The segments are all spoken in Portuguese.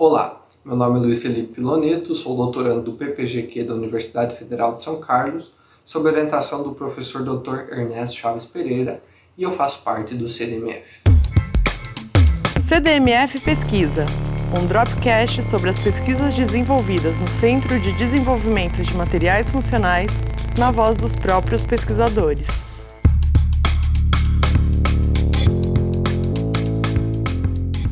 Olá, meu nome é Luiz Felipe Piloneto, sou doutorando do PPGQ da Universidade Federal de São Carlos, sob orientação do professor Dr. Ernesto Chaves Pereira, e eu faço parte do CDMF. CDMF Pesquisa, um dropcast sobre as pesquisas desenvolvidas no Centro de Desenvolvimento de Materiais Funcionais, na voz dos próprios pesquisadores.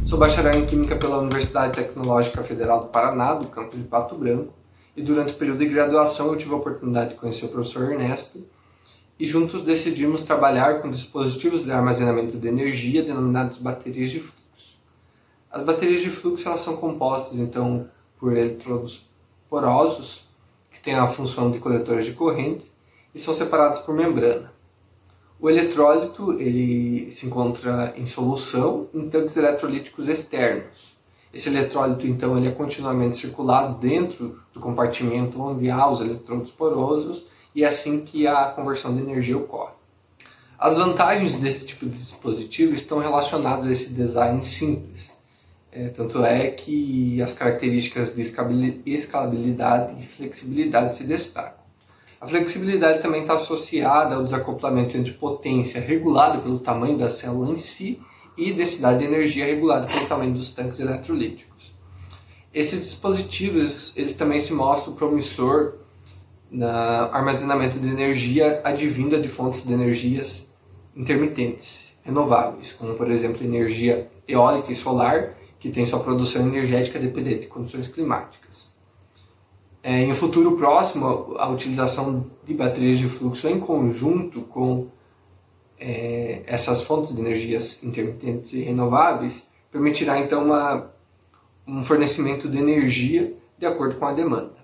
Sou bacharel em Química pela Universidade Tecnológica Federal do Paraná, do campus de Pato Branco, e durante o período de graduação eu tive a oportunidade de conhecer o professor Ernesto, e juntos decidimos trabalhar com dispositivos de armazenamento de energia denominados baterias de fluxo. As baterias de fluxo elas são compostas então por eletrodos porosos, que têm a função de coletores de corrente, e são separados por membrana. O eletrólito ele se encontra em solução em tanques eletrolíticos externos. Esse eletrólito então ele é continuamente circulado dentro do compartimento onde há os eletrodos porosos e é assim que a conversão de energia ocorre. As vantagens desse tipo de dispositivo estão relacionadas a esse design simples. É, tanto é que as características de escalabilidade e flexibilidade se destacam. A flexibilidade também está associada ao desacoplamento entre potência regulada pelo tamanho da célula em si e densidade de energia regulada pelo tamanho dos tanques eletrolíticos. Esses dispositivos eles também se mostram promissor no armazenamento de energia advinda de fontes de energias intermitentes, renováveis, como por exemplo energia eólica e solar, que tem sua produção energética dependente de condições climáticas. É, em um futuro próximo, a utilização de baterias de fluxo em conjunto com é, essas fontes de energias intermitentes e renováveis permitirá então uma, um fornecimento de energia de acordo com a demanda.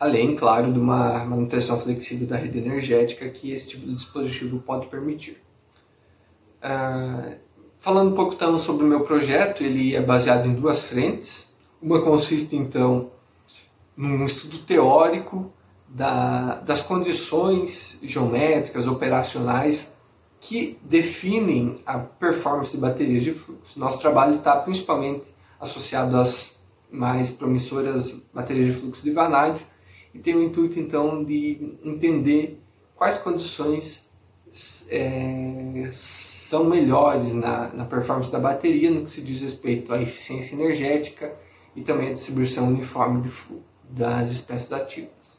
Além, claro, de uma manutenção flexível da rede energética que esse tipo de dispositivo pode permitir. Uh, falando um pouco então sobre o meu projeto, ele é baseado em duas frentes. Uma consiste então num estudo teórico da, das condições geométricas, operacionais que definem a performance de baterias de fluxo. Nosso trabalho está principalmente associado às mais promissoras baterias de fluxo de vanádio e tem o intuito então de entender quais condições é, são melhores na, na performance da bateria no que se diz respeito à eficiência energética e também à distribuição uniforme de fluxo das espécies ativas.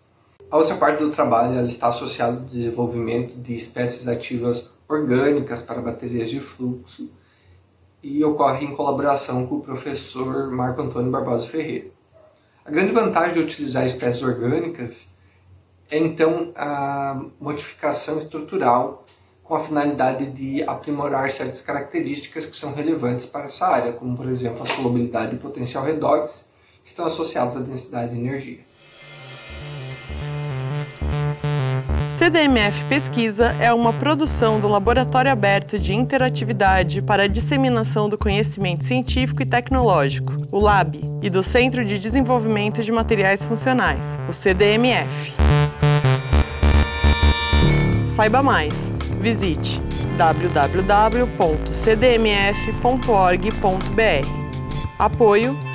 A outra parte do trabalho está associada ao desenvolvimento de espécies ativas orgânicas para baterias de fluxo e ocorre em colaboração com o professor Marco Antônio Barbosa Ferreira. A grande vantagem de utilizar espécies orgânicas é então a modificação estrutural com a finalidade de aprimorar certas características que são relevantes para essa área, como por exemplo a solubilidade e potencial redox estão associados à densidade de energia. CDMF Pesquisa é uma produção do Laboratório Aberto de Interatividade para a Disseminação do Conhecimento Científico e Tecnológico, o LAB, e do Centro de Desenvolvimento de Materiais Funcionais, o CDMF. Saiba mais. Visite www.cdmf.org.br. Apoio